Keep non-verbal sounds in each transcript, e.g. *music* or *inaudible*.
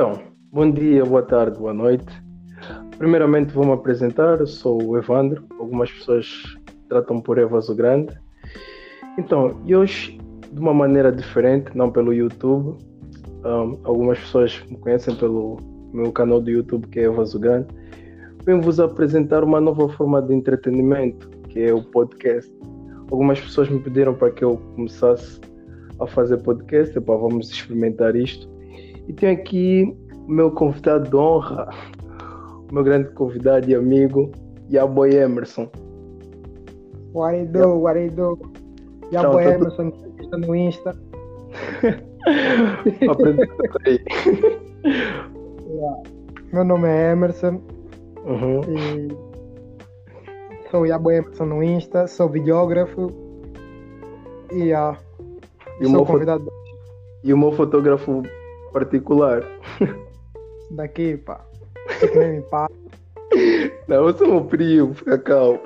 Então, bom dia, boa tarde, boa noite. Primeiramente vou-me apresentar, eu sou o Evandro, algumas pessoas tratam por Evas o Grande. Então, e hoje, de uma maneira diferente, não pelo YouTube, um, algumas pessoas me conhecem pelo meu canal do YouTube, que é Evas o Grande, venho-vos apresentar uma nova forma de entretenimento, que é o podcast. Algumas pessoas me pediram para que eu começasse a fazer podcast, para vamos experimentar isto. E tenho aqui o meu convidado de honra, o meu grande convidado e amigo, Yaboy Emerson. What I do, what I do. Yaboy Então, Emerson, está no Insta. *laughs* Yeah. *laughs* Meu nome é Emerson Uhum. e sou Yaboy Emerson no Insta, sou videógrafo e yeah, E sou convidado E o meu fotógrafo particular. daqui, pá. Não, eu sou meu primo, fica calmo.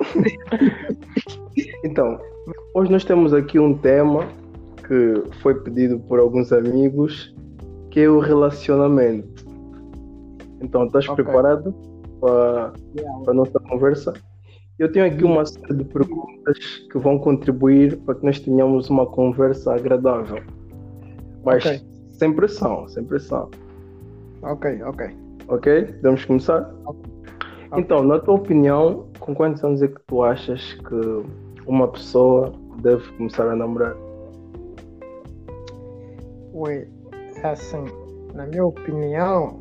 então, hoje nós temos aqui um tema que foi pedido por alguns amigos, que é o relacionamento. Então, estás Ok. preparado para Yeah. a nossa conversa? Eu tenho aqui uma série de perguntas que vão contribuir para que nós tenhamos uma conversa agradável. Mas Ok. Sem pressão, sem pressão. Ok, ok. Ok? Podemos começar? Ok. Então, na tua opinião, com quantos anos é que tu achas que uma pessoa deve começar a namorar? Ué, é assim, na minha opinião,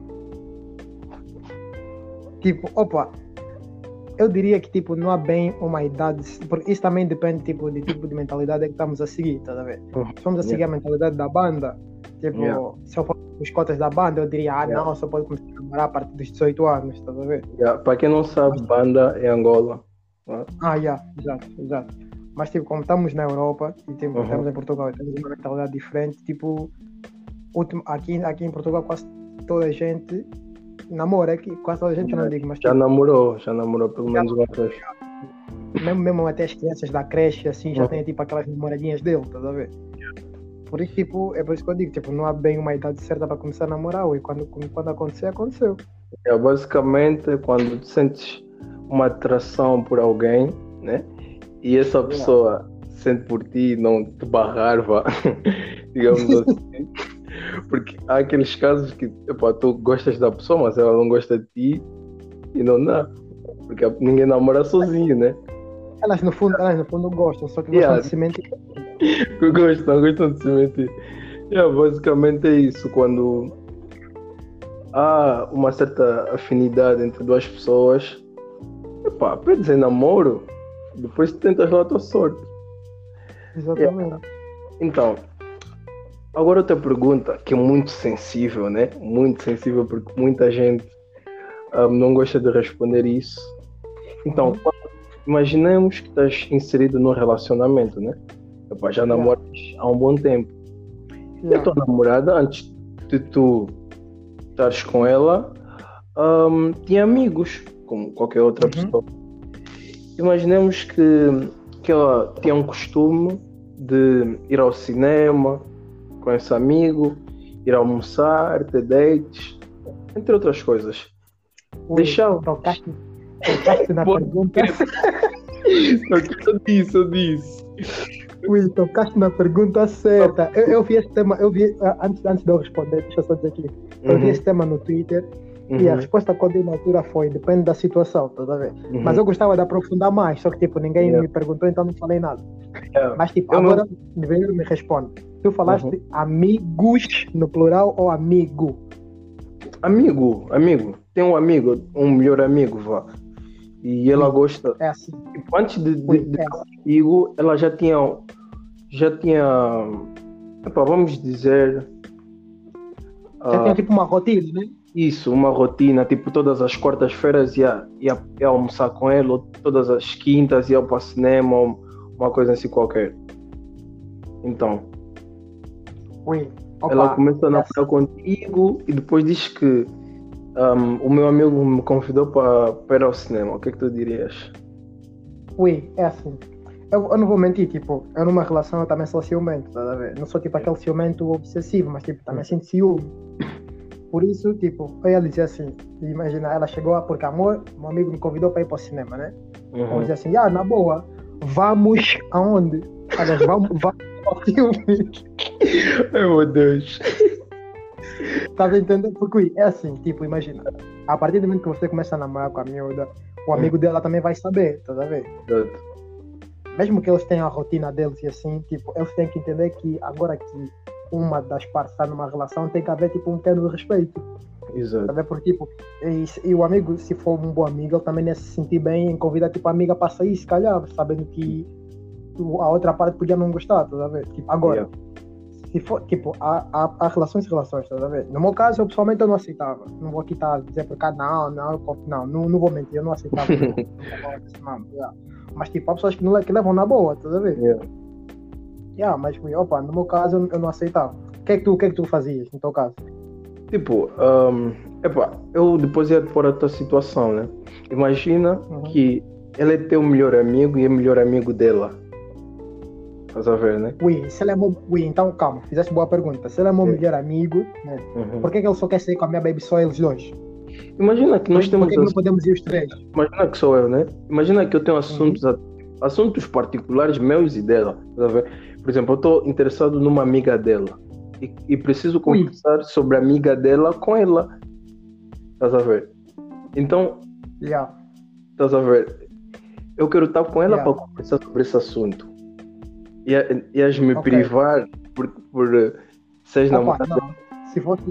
tipo, opa, eu diria que tipo, não há bem uma idade, porque isso também depende tipo, de tipo de mentalidade que estamos a seguir, tá a ver? Uhum. Se formos a seguir a mentalidade da banda, tipo, Yeah. se eu for os cotas da banda, eu diria, ah, Yeah. não, só pode começar a namorar a partir dos 18 anos, tá a ver? Yeah, Para quem não sabe, banda é Angola. né? Ah, yeah, exato, exato. Mas tipo, como estamos na Europa e tipo, Uhum. estamos em Portugal e temos uma mentalidade diferente, tipo, último, aqui, aqui em Portugal quase toda a gente namora, aqui, quase toda a gente não digo, mas Já tipo, namorou, já namorou pelo menos uma vez. mesmo, mesmo até as crianças da creche assim já Uhum. têm tipo aquelas namoradinhas dele, tá a ver? Por isso, tipo, é por isso que eu digo, tipo, não há bem uma idade certa para começar a namorar, e quando, quando acontecer, aconteceu. É, basicamente, quando tu sentes uma atração por alguém, né? E essa pessoa sente por ti e não te barrar, vá, *laughs* digamos *laughs* assim. Porque há aqueles casos que tu gostas da pessoa, mas ela não gosta de ti e não dá. Porque ninguém namora sozinho, né? Elas no fundo, elas no fundo gostam, só que Yeah. gostam de se mentir. Gostam, gostam de se meter. É, basicamente é isso. Quando há uma certa afinidade entre duas pessoas, epá, pedes em namoro, depois tentas lá a tua sorte. Exatamente. Então, agora outra pergunta que é muito sensível, né? Muito sensível porque muita gente ah, não gosta de responder isso. Então, Uhum. imaginemos que estás inserido num relacionamento, né? Epá, já namoras há um bom tempo. E a tua namorada, antes de tu estares com ela, ahm, tinha amigos, como qualquer outra Uhum. pessoa. Imaginemos que, que ela tinha um costume de ir ao cinema com esse amigo, ir almoçar, ter dates, entre outras coisas. Ui, Deixava. Tocaste, tocaste na pergunta. *laughs* Só que eu disse, eu disse. Ui, tocaste na pergunta certa. Eu, eu vi esse tema, eu vi, ah, antes, antes de eu responder, deixa eu só dizer aqui. Eu vi Uhum, esse tema no Twitter e a uhum, resposta na altura foi: depende da situação, tá a ver? uhum. Mas eu gostava de aprofundar mais, só que tipo, ninguém Yeah. me perguntou, então não falei nada. Yeah. Mas tipo, Eu não- agora primeiro me responde. Tu falaste Uhum. amigos no plural ou amigo? Amigo, amigo. Tem um amigo, um melhor amigo, vá. E ela gosta. É assim. Tipo, antes de, de, é. comigo, ela já tinha. Já tinha. epá, vamos dizer. Já ah, tinha tipo uma rotina, né? isso, uma rotina. Tipo, todas as quartas-feiras ia, ia, ia almoçar com ela, ou todas as quintas ia para o cinema, ou uma coisa assim qualquer. Então, Ui. Opa, ela começou a namorar contigo e depois diz que ahm, o meu amigo me convidou para ir ao cinema. O que é que tu dirias? Ui, é assim. Eu, eu não vou mentir, tipo, eu numa relação eu também sou ciumento, tá a ver? Não sou tipo aquele ciumento obsessivo, mas tipo, também sinto ciúme. por isso, tipo, ela dizia assim, imagina, ela chegou, porque amor, meu amigo me convidou para ir para o cinema, né? Uhum. dizia assim, ah, na boa, vamos aonde? Aliás, vamos, *laughs* vamos ao filme. Meu Deus. Tá entendendo? Porque é assim, tipo, imagina, a partir do momento que você começa a namorar com a miúda, o amigo dela também vai saber, tá a ver? Exato. Mesmo que eles tenham a rotina deles e assim, tipo, eles têm que entender que agora que uma das partes está numa relação, tem que haver tipo um de respeito. Tá Exato. vendo? Porque, tipo, e, e o amigo, se for um bom amigo, ele também ia se sentir bem em convidar, tipo, a amiga para sair, se calhar, sabendo que a outra parte podia não gostar, tá a ver? Tipo, agora, Yeah. se for, tipo, há, há, há relações e relações, tá a ver? No meu caso, eu pessoalmente eu não aceitava. Não vou aqui estar dizer por cá, não, não, eu conf- não, não, não vou mentir, eu não aceitava. não, yeah. Mas, tipo, há pessoas que, não, que levam na boa, tá a ver? Yeah. Yeah, mas, opa, no meu caso, eu, não aceitava. O que é que tu, o que é que tu fazias, no teu caso? Tipo, ahm, epá, eu depois ia pôr a tua situação, né? Imagina Uhum. que ele é teu melhor amigo e é melhor amigo dela. Estás a ver, né? Ui, se ele é meu... Ui, então, calma, fizeste boa pergunta. Se ele é meu É. melhor amigo, né? Uhum. por que, que ele só quer sair com a minha baby só eles dois? Imagina que nós por temos. que, que não podemos ir os três? Imagina que sou eu, né? Imagina que eu tenho assuntos, a- assuntos particulares meus e dela. Ver? Por exemplo, eu estou interessado numa amiga dela e, e preciso conversar sobre a amiga dela com ela. Estás a ver? Então, Yeah. estás a ver? Eu quero estar com ela Yeah. para conversar sobre esse assunto. E, a- ias me Ok. privar por, por eh, seres Opa, namorada. não. Se fosse,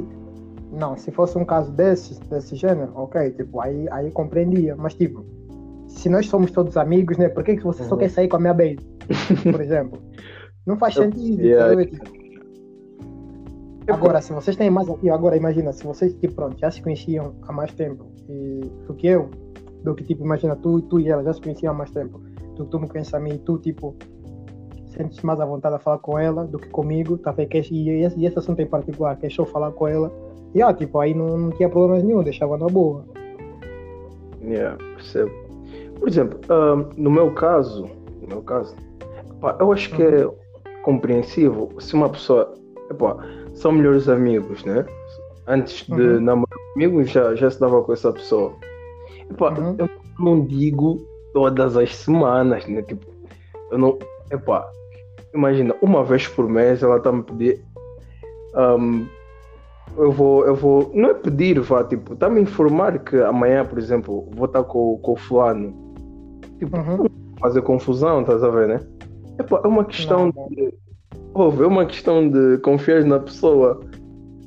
não, se fosse um caso desse, desse gênero, ok, tipo, aí, aí compreendia. Mas tipo, se nós somos todos amigos, né? Por que, que você só Uhum. quer sair com a minha baby? Por *laughs* exemplo. Não faz sentido. Yeah. sabe? Tipo, Agora, se vocês têm mais aqui, agora imagina, se vocês tipo, pronto, já se conheciam há mais tempo e, do que eu, do que tipo, imagina, tu, tu e ela já se conheciam há mais tempo, tu, tu me conheces a mim e tu, tipo, sentes mais à vontade a falar com ela do que comigo, tá vendo? Queres- E esse, e esse assunto em particular, queres só falar com ela, e ah, tipo, aí não, não tinha problemas nenhum, deixava na boa. Yeah, percebo. Por exemplo, ahm, no meu caso, no meu caso, pá, eu acho que é compreensível se uma pessoa, epá, são melhores amigos, né? Antes de Uhum. namorar comigo já, já se dava com essa pessoa. Epá, Uhum. eu não digo todas as semanas, né? Tipo, eu não, epá, imagina, uma vez por mês ela tá me pedir, ahm, eu vou, eu vou, não é pedir, vá, tipo, tá me informar que amanhã, por exemplo, vou estar com, com o fulano. Tipo, Uhum. fazer confusão, estás a ver, né? Epá, é uma questão Não, não. de. Ouve, é uma questão de confiar na pessoa.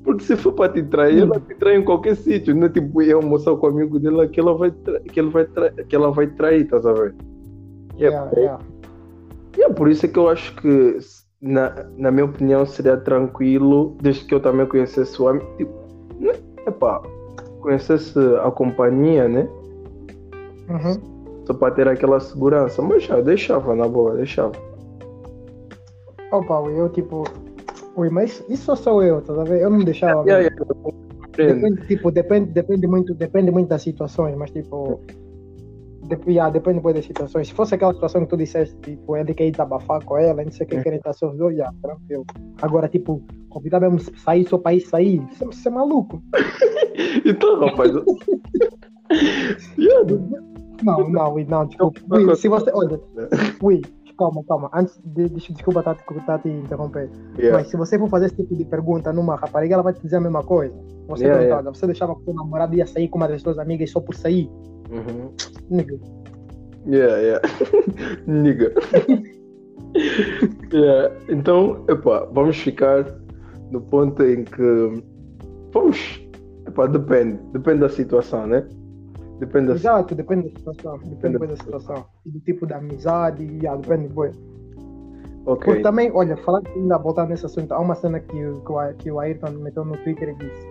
Porque se for para te trair, ela te trai em qualquer sítio. Não é tipo ir almoçar com o amigo dela que ela vai, tra... que ele vai, tra... que ela vai trair, estás a ver? Yeah, yeah. E é por isso que eu acho que, na, na minha opinião, seria tranquilo, desde que eu também conhecesse o amigo. Tipo, né? Epá, conhecesse a companhia, né? Uhum. Só para ter aquela segurança. Mas já, deixava, na boa, deixava. Opa, ui, eu tipo, ui, mas isso só sou eu, tá ver? Eu não deixava. Yeah, yeah. Depende, tipo, depende, depende muito, depende muito das situações, mas tipo, yeah, depende muito das situações. Se fosse aquela situação que tu disseste, tipo, ele quer ir desabafar com ela, não sei o que, Uhum. querem estar só os dois, já, tranquilo. Agora, tipo, convidar mesmo sair só para ir sair, você, você é maluco. *laughs* Então, rapaz. eu- Yeah, *laughs* Não, não, não. Não, Ui, se você, olha, né? Calma, calma, antes de, deixa, desculpa estar tá, te interromper. yeah. Mas se você for fazer esse tipo de pergunta numa rapariga, ela vai te dizer a mesma coisa. Você Yeah, pergunta, yeah. você deixava que o seu namorado ia sair com uma das suas amigas só por sair? Uhum. Nigga. Yeah, yeah. *laughs* Nigga. *laughs* yeah. Então, epá, vamos ficar no ponto em que. Vamos. Epá, depende. Depende da situação, né? Depende da Exato, depende da situação. Depende Depende da situação. E do tipo de amizade, yeah, depende muito. Ok. Porque também, olha, falar ainda voltar nesse assunto, há uma cena que, o- que, que o Ayrton meteu no Twitter e disse: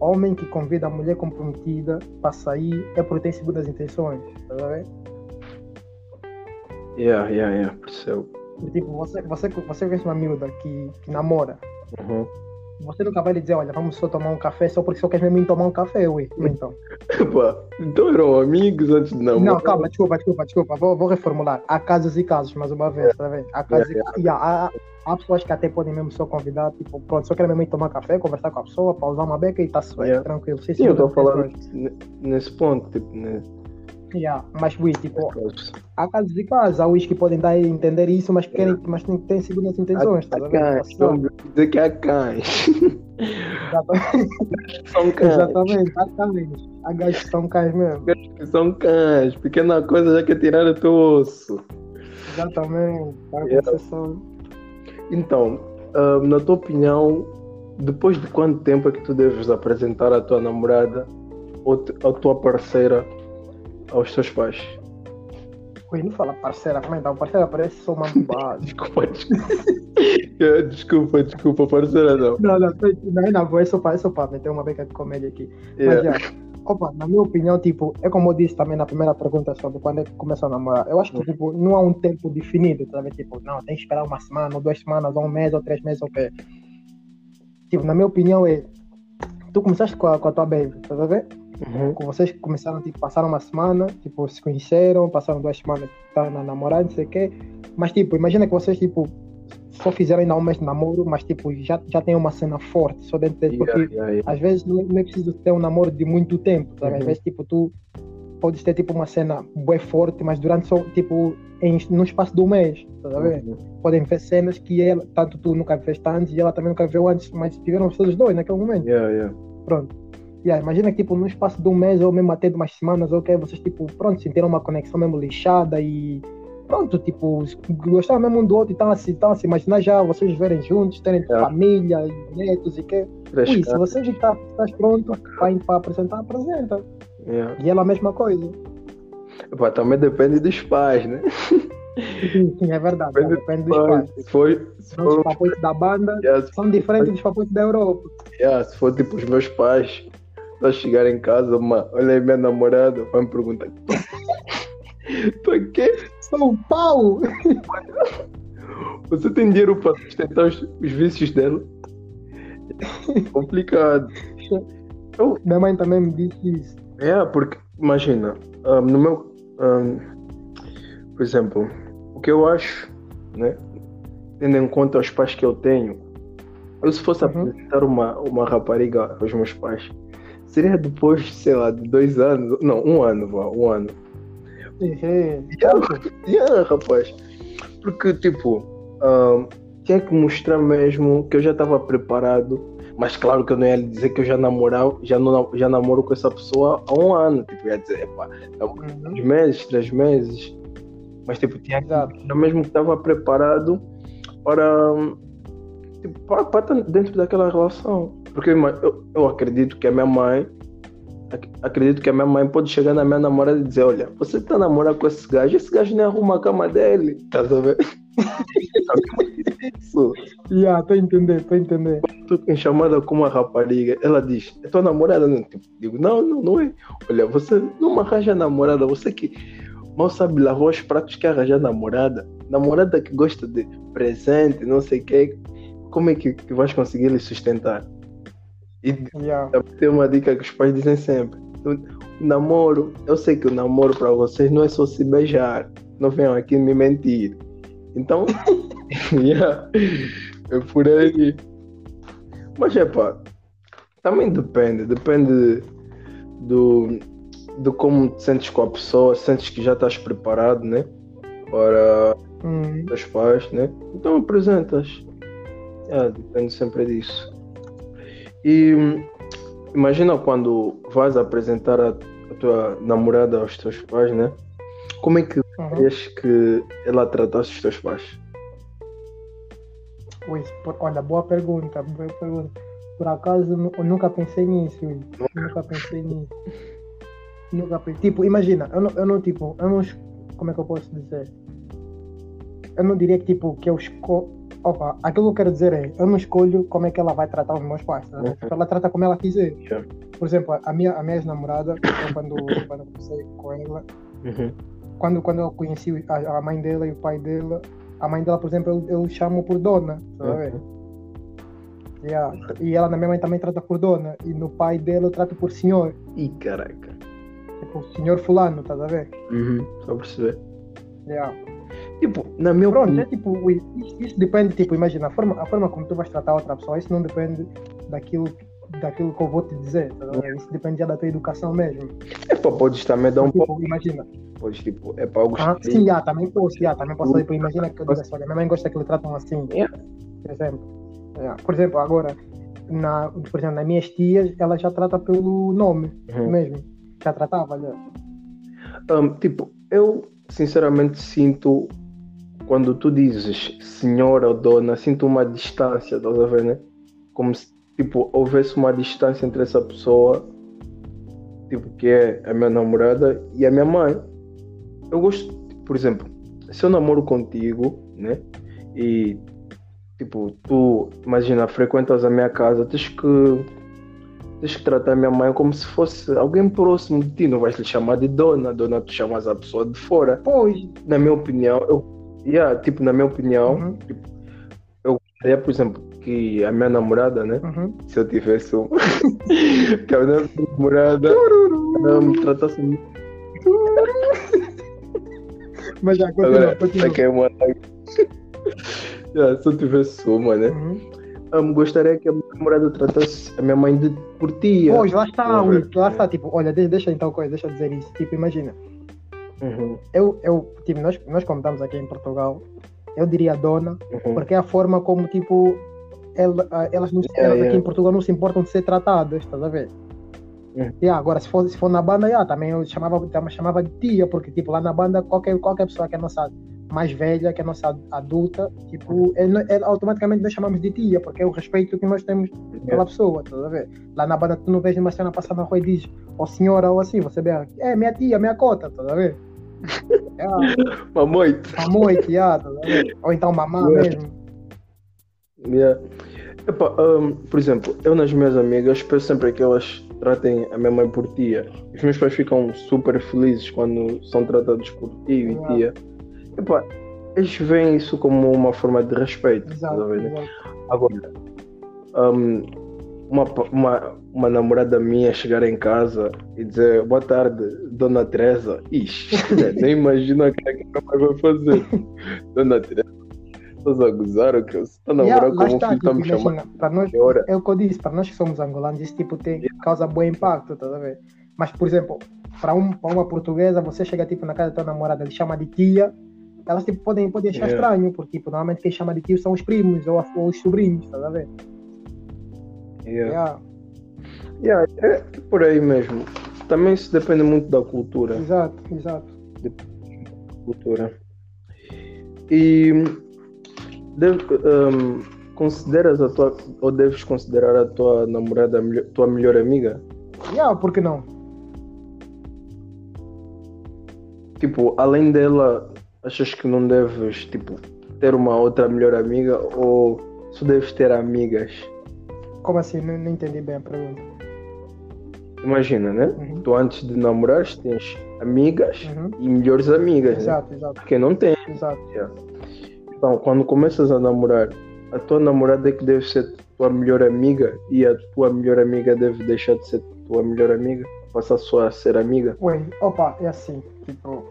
Homem que convida a mulher comprometida para sair é porque tem segundas intenções. Tá vendo? Yeah, yeah, yeah. Percebo. Tipo, você, você, você conhece uma miúda que, que namora. Uhum. Você nunca vai lhe dizer, olha, vamos só tomar um café só porque só quer mesmo tomar um café, ui. Então. *laughs* Epá, então eram amigos antes de namorar. Não, calma, desculpa, desculpa, desculpa. Vou, vou reformular. Há casos e casos, mais uma vez, tá vendo? Há casos e Yeah, yeah, há, há pessoas que até podem mesmo só convidar, tipo, pronto, só querem mesmo tomar café, conversar com a pessoa, pausar uma beca e tá suave, Yeah. tranquilo. Sim, Sim, eu estou falar n- nesse ponto, tipo, né? Yeah. Mas, ui, tipo, há casos de casos, há os que podem dar a entender isso, mas querem, mas têm, têm segundas intenções, Há tá a ver? cães, vamos dizer que há cães. Exatamente, São cães. exatamente, há cães. Há gajos que são cães mesmo. Que são cães. Pequena coisa já quer tirar o teu osso. Exatamente. Yeah. yeah. Então, ah, na tua opinião, depois de quanto tempo é que tu deves apresentar a tua namorada ou a tua parceira aos teus pais? Ui, não fala parceira, como é? Parceira parece só uma bobagem. *laughs* Desculpa, desculpa. *laughs* desculpa, desculpa, parceira não. não, não, não, não, vou, é só para, é só para meter uma beca de comédia aqui. Mas Yeah. já, opa, na minha opinião, tipo, é como eu disse também na primeira pergunta sobre quando é que começa a namorar. Eu acho que, tipo, não há um tempo definido, tá vendo? Tipo, não, tem que esperar uma semana, ou duas semanas, ou um mês, ou três meses, ok. Tipo, na minha opinião, é. Tu começaste com a, com a tua baby, tá a ver? Uhum. Com vocês começaram, tipo, passaram uma semana, tipo, se conheceram, passaram duas semanas, tá na namorada, não sei o quê. Mas, tipo, imagina que vocês, tipo, só fizeram ainda um mês de namoro, mas, tipo, já, já tem uma cena forte só dentro deles, porque Yeah, yeah, yeah. às vezes não, não é preciso ter um namoro de muito tempo, sabe? Às Uhum. vezes, tipo, tu podes ter, tipo, uma cena bem forte, mas durante só, tipo, em, no espaço de um mês, tá a ver? Uhum. Podem ver cenas que ela, tanto tu nunca viste antes e ela também nunca viu antes, mas tiveram vocês dois naquele momento. Pronto. Yeah, imagina que, tipo, no espaço de um mês ou mesmo até de umas semanas, ok, vocês, tipo, pronto, sentiram uma conexão mesmo lixada e pronto, tipo, gostaram mesmo um do outro e estão assim, estão assim, imaginar já vocês viverem juntos, terem Yeah. família, e netos e que. Ui, se você já está estás pronto para, apresentar, apresenta. E ela a mesma coisa. Epá, também depende dos pais, né? Sim, é verdade, Depende depende dos pais. Se for, se Então, Os for, papoites da banda yeah, se são diferentes dos papoites da Europa. Yeah, se for tipo os meus pais, só chegar em casa, uma, olha aí minha namorada, vai me perguntar. Tu *laughs* é quê? São pau! Você tem dinheiro para sustentar os, os vícios dela? É complicado. Minha mãe também me disse isso. É, porque, imagina, ah, no meu. ah, por exemplo, o que eu acho, né? Tendo em conta os pais que eu tenho, eu se fosse Uhum. apresentar uma, uma rapariga aos meus pais, seria depois, sei lá, de dois anos, não, um ano, vá, um ano. Uhum. Yeah, rapaz. Porque, tipo, ah, tinha que mostrar mesmo que eu já estava preparado. Mas claro que eu não ia lhe dizer que eu já namorava, já, não, já namoro com essa pessoa há um ano. Tipo, ia dizer, epá, Uhum. uns meses, três meses. Mas tipo, tinha que eu mesmo que estava preparado para, tipo, para, para estar dentro daquela relação. Porque eu, eu, acredito que a minha mãe ac- acredito que a minha mãe pode chegar na minha namorada e dizer, olha, você tá namorando com esse gajo, esse gajo nem arruma a cama dele. Tá vendo? Isso. Yeah, tô a entender, tô a entender. Tô em chamada com uma rapariga, ela diz, é tua namorada? Não? Tipo, digo, não, não, não é. Olha, você não arranja namorada, você que mal sabe lavar os pratos que arranjar namorada. Namorada que gosta de presente, não sei o que. Como é que, que vais conseguir lhe sustentar? E Yeah. tem uma dica que os pais dizem sempre. O namoro, eu sei que o namoro para vocês não é só se beijar. Não venham aqui me mentir. Então, *laughs* yeah, é por aí. Mas é pá, também depende. Depende do, do como te sentes com a pessoa. Sentes que já estás preparado, né? Para Hum, dos pais, né? Então apresentas. É, depende sempre disso. E hum, imagina quando vais apresentar a, a tua namorada aos teus pais, né? Como é que uhum. querias que ela tratasse os teus pais? Ui, por- olha, boa pergunta, boa pergunta. Por acaso eu nu- eu nunca pensei nisso, ui. nunca pensei nisso. Nunca pensei. Tipo, imagina, eu não, eu não tipo, eu não. Como é que eu posso dizer? Eu não diria que tipo, que eu escolho. Opa, aquilo que eu quero dizer é, eu não escolho como é que ela vai tratar os meus pais. tá? Uhum. Tipo, ela trata como ela quiser. Yeah. Por exemplo, a minha, a minha ex-namorada, *coughs* quando, quando eu comecei com ela, Uhum. quando, quando eu conheci a, a mãe dela e o pai dela, a mãe dela, por exemplo, eu, eu chamo por dona, tá a ver? Yeah. E ela na minha mãe também trata por dona. E no pai dela eu trato por senhor. Ih, caraca. Tipo, senhor fulano, tá a ver? Uhum. Só perceber. Yeah. Tipo, na minha Pronto, opinião. é tipo, isso, isso depende, tipo, imagina, a forma, a forma como tu vais tratar outra pessoa, isso não depende daquilo, daquilo que eu vou te dizer, tá? Isso depende já da tua educação mesmo. É pá, podes também dar um pouco. Tipo, imagina, Podes, tipo, é para algo ah, sim, já, também posso, já, também posso, tipo, imagina que eu diga assim, olha, minha mãe gosta que lhe tratam assim, Yeah. por exemplo. Yeah. Por exemplo, agora, na, por exemplo, nas minhas tias, ela já trata pelo nome Uhum. mesmo, já tratava, já. Um, tipo, eu sinceramente sinto quando tu dizes senhora ou dona, sinto uma distância, estás a ver, né? Como se tipo houvesse uma distância entre essa pessoa, tipo, que é a minha namorada e a minha mãe. Eu gosto, por exemplo, se eu namoro contigo, né? E tipo, tu imagina, frequentas a minha casa, tens que tens que tratar a minha mãe como se fosse alguém próximo de ti, não vais lhe chamar de dona, dona tu chamas a pessoa de fora. Pois, Na minha opinião, eu, yeah, tipo, na minha opinião, Uhum. tipo, eu gostaria, por exemplo, que a minha namorada, né, uhum. se eu tivesse um, *laughs* que a minha namorada ela me tratasse Mas já, continua, agora, continua. aqui é uma *laughs* yeah, se eu tivesse uma, né, Uhum. gostaria que a minha namorada tratasse a minha mãe de por tia. Pois, lá está, lá está, tipo, olha, deixa, deixa então coisa, deixa eu dizer isso. Tipo, imagina, Uhum, eu, eu tipo, nós, nós como estamos aqui em Portugal, eu diria dona, uhum. porque é a forma como, tipo, ela, elas, não, Yeah, elas yeah. aqui em Portugal não se importam de ser tratadas, estás a ver? Uhum. Yeah, agora, se for, se for na banda, yeah, também eu chamava, também chamava de tia, porque, tipo, lá na banda, qualquer, qualquer pessoa que é nossa mais velha, que é nossa adulta, tipo, é, é, automaticamente nós chamamos de tia, porque é o respeito que nós temos pela pessoa, estás a ver? Lá na banda tu não vês uma cena passar na rua e diz, ó senhora ou assim, você vê, é minha tia, minha cota, estás a ver? É, Mamãe. mamãe, tia, estás a ver? Ou então mamã Yeah. mesmo. Yeah. Epá, um, por exemplo, eu nas minhas amigas peço sempre que elas tratem a minha mãe por tia. Os meus pais ficam super felizes quando são tratados por tio e tia. Epá, eles veem isso como uma forma de respeito. Exato. Agora, um, uma, uma, uma namorada minha chegar em casa e dizer boa tarde, Dona Teresa. Ixi, nem *laughs* imagino o que é que a minha mãe vai fazer. *laughs* Dona Teresa, estás a gozar o que eu estou a namorar Yeah, como um está, filho está tipo, me chamando imagina, para nós, é o que eu disse, para nós que somos angolanos, isso tipo tem, causa bom impacto, estás a ver? Mas, por exemplo, para um, uma portuguesa, você chega tipo na casa da tua namorada, ele chama de tia, elas tipo, podem, podem achar Yeah. estranho, porque tipo, normalmente quem chama de tio são os primos ou, ou os sobrinhos, estás a ver? Yeah. Yeah, Yeah, é por aí mesmo. Também isso depende muito da cultura. exato, exato. cultura. E deve, um, consideras a tua ou deves considerar a tua namorada a tua melhor amiga? Yeah, por que não? Tipo, além dela, achas que não deves tipo ter uma outra melhor amiga ou só deves ter amigas? Como assim? Não, não entendi bem a pergunta. Imagina, né? Uhum. Tu antes de namorar tens amigas Uhum. e melhores amigas, né? Exato, exato, Porque não tem. exato. Então, quando começas a namorar, a tua namorada é que deve ser tua melhor amiga e a tua melhor amiga deve deixar de ser tua melhor amiga, passar só a ser amiga. Ué, opa, é assim, tipo,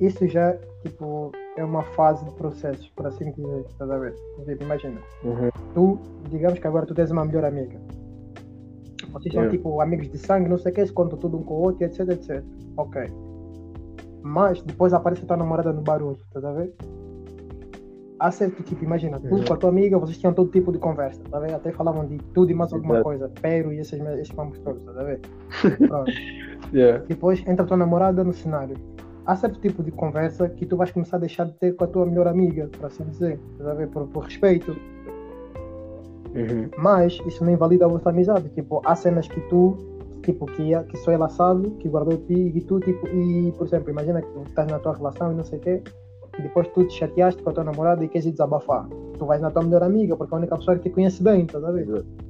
isso já, tipo, é uma fase de processo, por assim dizer, estás a ver? Tipo, imagina, Uhum. tu, digamos que agora tu tens uma melhor amiga. Vocês são, tipo, amigos de sangue, não sei o que, se contam tudo um com o outro, etc, etc. Ok. Mas depois aparece a tua namorada no barulho, estás a ver? Há certo tipo, imagina, tu Uhum. com a tua amiga, vocês tinham todo tipo de conversa, tá a ver? Até falavam de tudo e mais alguma Exato. coisa, pero e esses, esses mamos todos, tá a ver? *laughs* Pronto. Yeah. Depois entra a tua namorada no cenário. Há certo tipo de conversa que tu vais começar a deixar de ter com a tua melhor amiga, por assim dizer, estás a ver? Por, por respeito. Uhum. Mas isso não invalida a vossa amizade. Tipo, há cenas que tu, tipo, que, que só ela sabe, que guardou de ti, e tu, tipo, e, por exemplo, imagina que tu estás na tua relação e não sei o quê, e depois tu te chateaste com a tua namorada e queres ir desabafar. Tu vais na tua melhor amiga, porque é a única pessoa que te conhece bem, estás a ver? Uhum.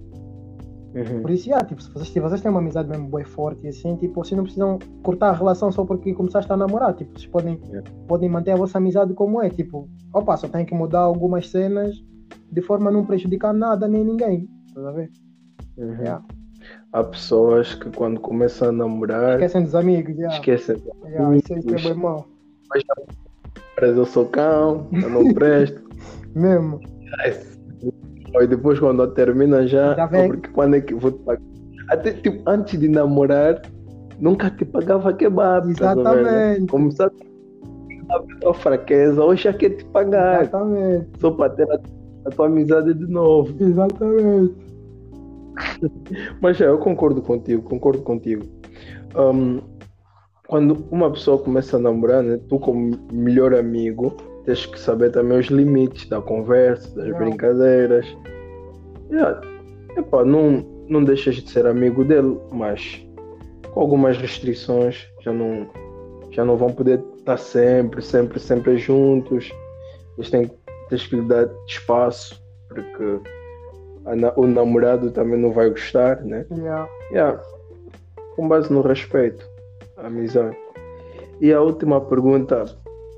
Por isso, yeah, tipo, se vocês, se vocês têm uma amizade mesmo e forte e assim, tipo, vocês não precisam cortar a relação só porque começaste a namorar. Tipo, vocês podem, Yeah. podem manter a vossa amizade como é. Tipo, opa, só tem que mudar algumas cenas de forma a não prejudicar nada nem ninguém. Estás a ver? Uhum. Yeah. Há pessoas que quando começam a namorar Esquecem dos amigos, yeah. esquecem. Yeah, isso, isso é bem mau. Mas eu sou cão, eu não presto. *laughs* Mesmo. Aí depois quando termina já, Já vem. porque quando é que vou te pagar? Até tipo, antes de namorar, nunca te pagava kebab. tá? Exatamente. A ver a tua fraqueza, hoje já quer te pagar. Exatamente. Só para ter a, a tua amizade de novo. Exatamente. *laughs* Mas é, eu concordo contigo, concordo contigo. Hum, quando uma pessoa começa a namorar, né, tu como melhor amigo, tens que saber também os limites da conversa, das Yeah. brincadeiras. Yeah. Epá, não, não deixas de ser amigo dele, mas com algumas restrições já não, já não vão poder estar sempre, sempre, sempre juntos. Eles têm, tens que lhe dar espaço, porque na- o namorado também não vai gostar, né? Yeah. Yeah. Com base no respeito, a amizade. E a última pergunta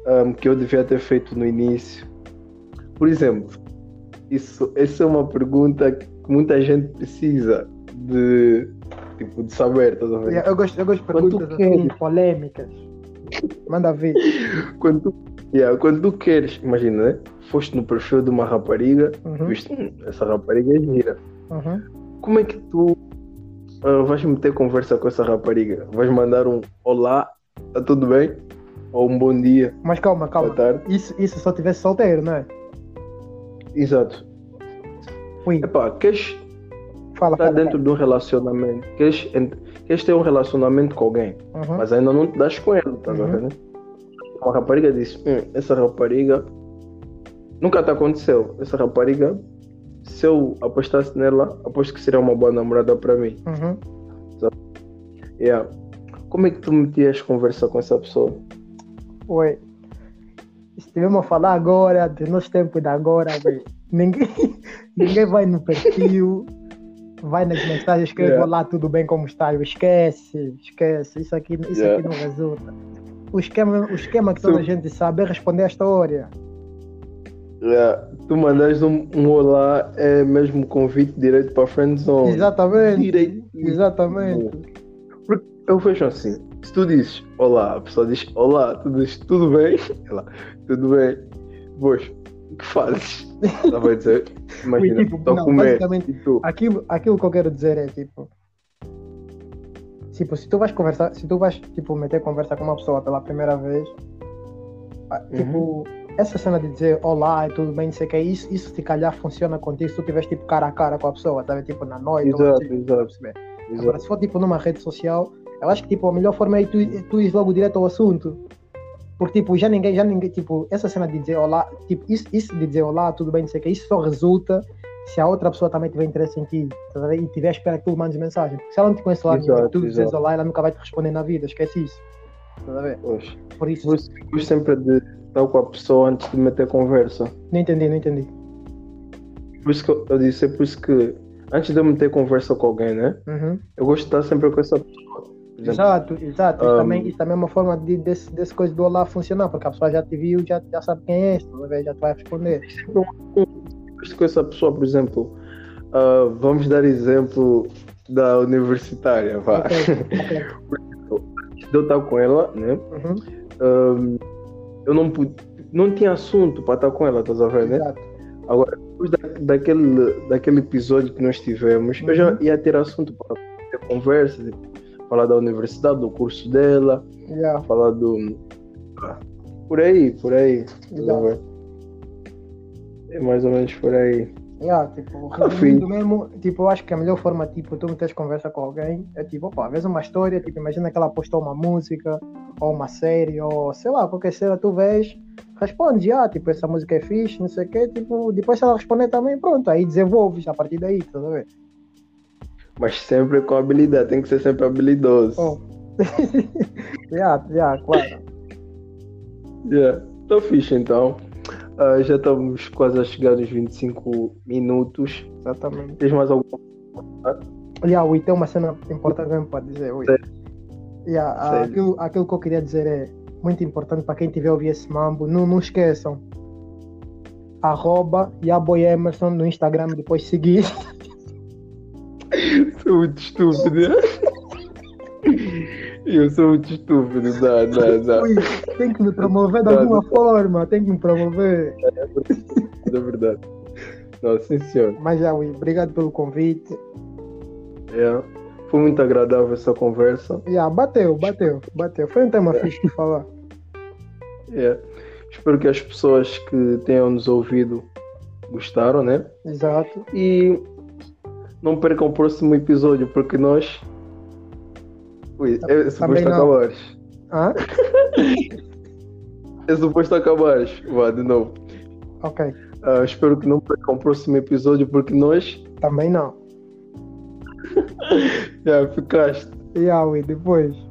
ahm, que eu devia ter feito no início. Por exemplo, isso, essa é uma pergunta que muita gente precisa de, tipo, de saber, estás a ver? Yeah, Eu gosto, eu gosto de perguntas assim, polêmicas. Manda ver. *laughs* Quando, tu, yeah, quando tu queres, imagina, né? Foste no perfil de uma rapariga, Uhum. viste, "Hum, essa rapariga é gira. Uhum. Como é que tu ah, vais meter conversa com essa rapariga? Vais mandar um olá, tá tudo bem? Ou um bom dia, Mas calma, boa calma. tarde? Isso, isso só tivesse solteiro, não é? Exato. Ui, Epá, queres fala, estar fala. dentro de um relacionamento, queres, queres ter um relacionamento com alguém, Uhum. mas ainda não te das com ela, estás a Uhum. ver? né? Uma rapariga disse, "Hum, essa rapariga nunca te aconteceu. Essa rapariga, se eu apostasse nela, aposto que seria uma boa namorada para mim. Uhum. Yeah. Como é que tu metias conversa com essa pessoa? Oi. Se tivermos a falar agora, dos nossos tempos de agora, ninguém, *laughs* ninguém vai no perfil, vai nas mensagens, escreve Yeah. lá, tudo bem, como está? Eu esquece, esquece, isso aqui, isso Yeah. aqui não resulta. O esquema, o esquema que toda a gente sabe é responder a história. Yeah. Tu mandas um, um olá, é mesmo convite direito para a friendzone. Exatamente. Direito. Exatamente. Porque eu vejo assim, se tu dizes olá, a pessoa diz olá, tu dizes tudo bem? Ela, tudo bem. Pois, o que fazes? Ela vai dizer, *laughs* imagina, tipo, estou a não, comer. basicamente, tu, Aquilo, aquilo que eu quero dizer é tipo. Tipo, se tu vais conversar, se tu vais tipo, meter conversa com uma pessoa pela primeira vez, ah, tipo, essa cena de dizer olá e tudo bem, não sei o que, isso, isso se calhar funciona contigo se tu estiveres tipo cara a cara com a pessoa, sabe? Tipo na noite ou exato, assim, exato, perceber? Agora, exato. se for tipo numa rede social, eu acho que tipo, a melhor forma é tu, tu ires logo direto ao assunto. Porque tipo, já ninguém, já ninguém, tipo, essa cena de dizer olá, tipo, isso, isso de dizer olá, tudo bem, não sei o que, isso só resulta se a outra pessoa também tiver interesse em ti, tá e tiver à espera que tu mandes mensagem. Porque se ela não te conhece lá, Exato, tu dizes olá, ela nunca vai te responder na vida, esquece isso. Tá a. Por isso, gosto sempre de estar com a pessoa antes de meter conversa. não entendi, não entendi. Por isso que eu, eu disse, é por isso que antes de eu meter conversa com alguém, né? Uhum. Eu gosto de estar sempre com essa pessoa. Exato, exato. Isso, Um, também, isso também é uma forma de, desse, desse coisa do olá funcionar, porque a pessoa já te viu, já, já sabe quem ver? já te vai responder. com essa pessoa, por exemplo, ah, vamos dar exemplo da universitária, vá. Ok, ok. *laughs* Antes de eu estar com ela, né? Uhum. ahm, eu não pude, não tinha assunto para estar com ela, estás a ver, né? Exato. Agora, depois da, daquele, daquele episódio que nós tivemos, eu já Uhum. ia ter assunto para ter conversa, tipo, falar da universidade, do curso dela, Yeah. falar do. ah, Por aí, por aí. ver? É mais ou menos por aí. Yeah, tipo, Ah, mesmo, tipo, eu acho que a melhor forma, tipo, tu meteres conversa com alguém é tipo, opa, vezes uma história, tipo, imagina que ela postou uma música, ou uma série, ou sei lá, qualquer cena, tu vês, responde, ah, tipo, essa música é fixe, não sei o quê, tipo, depois se ela responder também, pronto, aí desenvolves a partir daí, tá a ver? Mas sempre com habilidade, tem que ser sempre habilidoso. Oh. yeah, yeah, claro. Yeah. Tô fixe então. Ah, já estamos quase a chegar nos 25 minutos. Exatamente. Tens mais alguma Yeah, Ui, tem uma cena importante mesmo para dizer, Ui. Yeah, ah, aquilo, aquilo que eu queria dizer é muito importante para quem tiver ouvir esse mambo, não, não esqueçam. Arroba Yaboy Emerson no Instagram, depois seguir. *laughs* Sou muito estúpido. Eu sou muito estúpido, não, não, não. Ui, tem que me promover de Não, alguma não. forma, tem que me promover. É verdade. Não, sim, senhor. Mas já, obrigado pelo convite. É. Foi muito agradável essa conversa. Já, bateu, bateu, bateu. Foi um tema fixe de falar. É. Espero que as pessoas que tenham nos ouvido gostaram, né? Exato. E não percam o próximo episódio, porque nós. Ui, é Também suposto acabares. Ah? É suposto acabares. Vá, de novo. Ok. Ah, espero que não percam o próximo episódio, porque nós. Também não. *laughs* Já ficaste. Já, Ui, depois.